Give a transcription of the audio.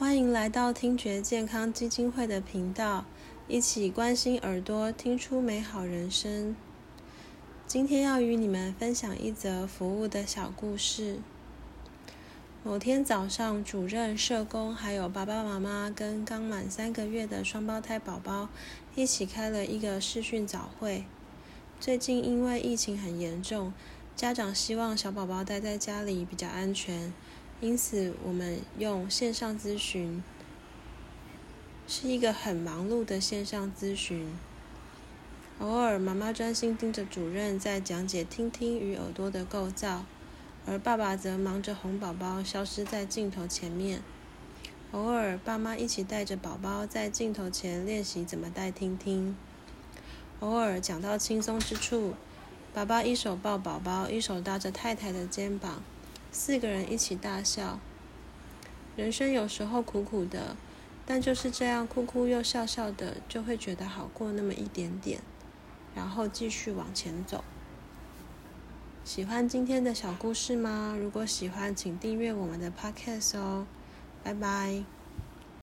欢迎来到听觉健康基金会的频道，一起关心耳朵，听出美好人生。今天要与你们分享一则服务的小故事。某天早上，主任、社工还有爸爸妈妈跟刚满三个月的双胞胎宝宝一起开了一个视讯早会。最近因为疫情很严重，家长希望小宝宝待在家里比较安全，因此我们用线上咨询，是一个很忙碌的线上咨询。偶尔，妈妈专心盯着主任在讲解听听与耳朵的构造，而爸爸则忙着哄宝宝消失在镜头前面。偶尔，爸妈一起带着宝宝在镜头前练习怎么带听听。偶尔讲到轻松之处，爸爸一手抱宝宝，一手搭着太太的肩膀，四个人一起大笑。人生有时候苦苦的，但就是这样哭哭又笑笑的，就会觉得好过那么一点点。然后继续往前走。喜欢今天的小故事吗？如果喜欢，请订阅我们的 Podcast 哦。拜拜。